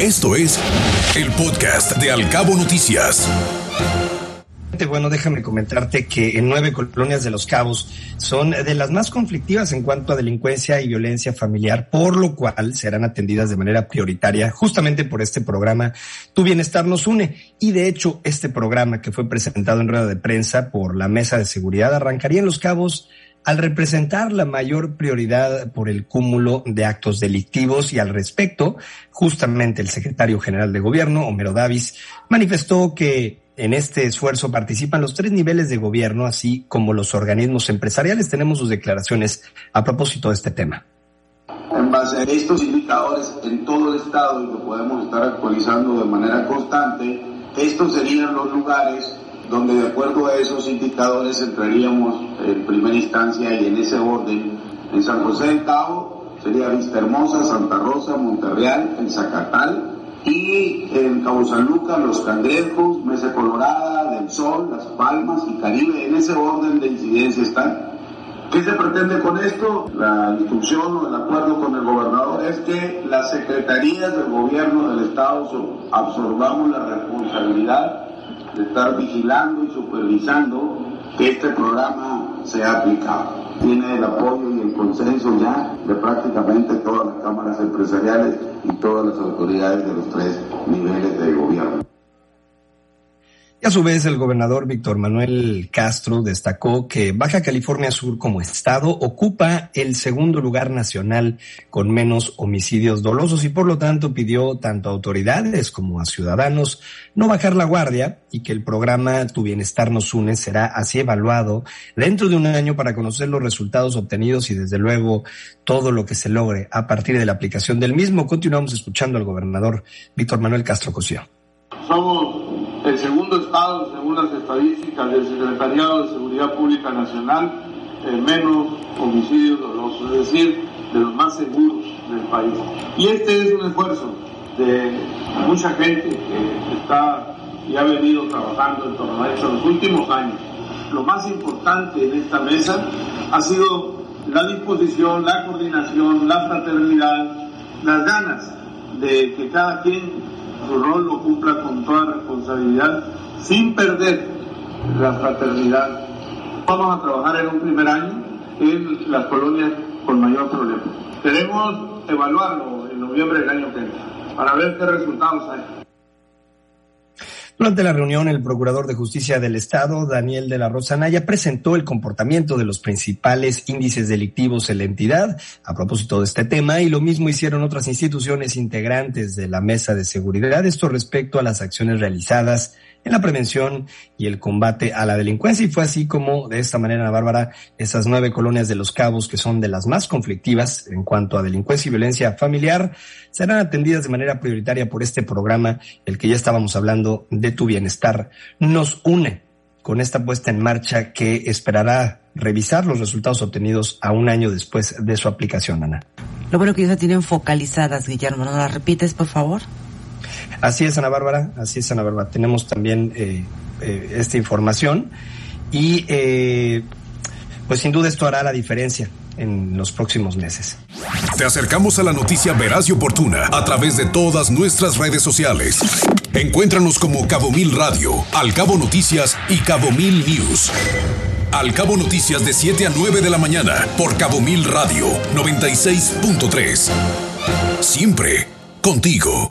Esto es el podcast de Alcabo Noticias. Bueno, déjame comentarte que en nueve colonias de Los Cabos son de las más conflictivas en cuanto a delincuencia y violencia familiar, por lo cual serán atendidas de manera prioritaria justamente por este programa Tu Bienestar nos une. Y de hecho, este programa que fue presentado en rueda de prensa por la Mesa de Seguridad arrancaría en Los Cabos al representar la mayor prioridad por el cúmulo de actos delictivos y al respecto, justamente el secretario general de gobierno, Homero Davis, manifestó que en este esfuerzo participan los tres niveles de gobierno, así como los organismos empresariales. Tenemos sus declaraciones a propósito de este tema. En base a estos indicadores en todo el Estado y que podemos estar actualizando de manera constante, estos serían los lugares donde de acuerdo a esos indicadores entraríamos en primera instancia y en ese orden. En San José del Cabo sería Vista Hermosa, Santa Rosa, Monterreal, en Zacatal y en Cabo San Lucas, Los Cangrejos, Mesa Colorada, Del Sol, Las Palmas y Caribe. En ese orden de incidencia están. ¿Qué se pretende con esto? La instrucción o el acuerdo con el gobernador es que las secretarías del gobierno del Estado absorbamos la responsabilidad de estar vigilando y supervisando que este programa sea aplicado. Tiene el apoyo y el consenso ya de prácticamente todas las cámaras empresariales y todas las autoridades de los tres niveles de gobierno. A su vez, el gobernador Víctor Manuel Castro destacó que Baja California Sur como estado ocupa el segundo lugar nacional con menos homicidios dolosos y por lo tanto pidió tanto a autoridades como a ciudadanos no bajar la guardia y que el programa Tu Bienestar nos une será así evaluado dentro de un año para conocer los resultados obtenidos y desde luego todo lo que se logre a partir de la aplicación del mismo. Continuamos escuchando al gobernador Víctor Manuel Castro Cosío. El segundo estado, según las estadísticas del Secretariado de Seguridad Pública Nacional, menos homicidios dolosos, es decir, de los más seguros del país. Y este es un esfuerzo de mucha gente que está y ha venido trabajando en torno a esto en los últimos años. Lo más importante en esta mesa ha sido la disposición, la coordinación, la fraternidad, las ganas de que cada quien su rol lo cumpla con toda responsabilidad, sin perder la fraternidad. Vamos a trabajar en un primer año en las colonias con mayor problema. Queremos evaluarlo en noviembre del año que viene para ver qué resultados hay. Durante la reunión, el Procurador de Justicia del Estado, Daniel de la Rosa Naya, presentó el comportamiento de los principales índices delictivos en la entidad a propósito de este tema y lo mismo hicieron otras instituciones integrantes de la Mesa de Seguridad. Esto respecto a las acciones realizadas en la prevención y el combate a la delincuencia. Y fue así como, de esta manera, Bárbara, esas nueve colonias de los cabos, que son de las más conflictivas en cuanto a delincuencia y violencia familiar, serán atendidas de manera prioritaria por este programa, el que ya estábamos hablando de tu bienestar. Nos une con esta puesta en marcha que esperará revisar los resultados obtenidos a un año después de su aplicación, Ana. Lo bueno que ya se tienen focalizadas, Guillermo. ¿No las repites, por favor? Así es, Ana Bárbara, así es, Ana Bárbara. Tenemos también eh, eh, esta información y eh, pues sin duda esto hará la diferencia en los próximos meses. Te acercamos a la noticia veraz y oportuna a través de todas nuestras redes sociales. Encuéntranos como Cabo Mil Radio, Al Cabo Noticias y Cabo Mil News. Al Cabo Noticias de 7 a 9 de la mañana por Cabo Mil Radio 96.3. Siempre contigo.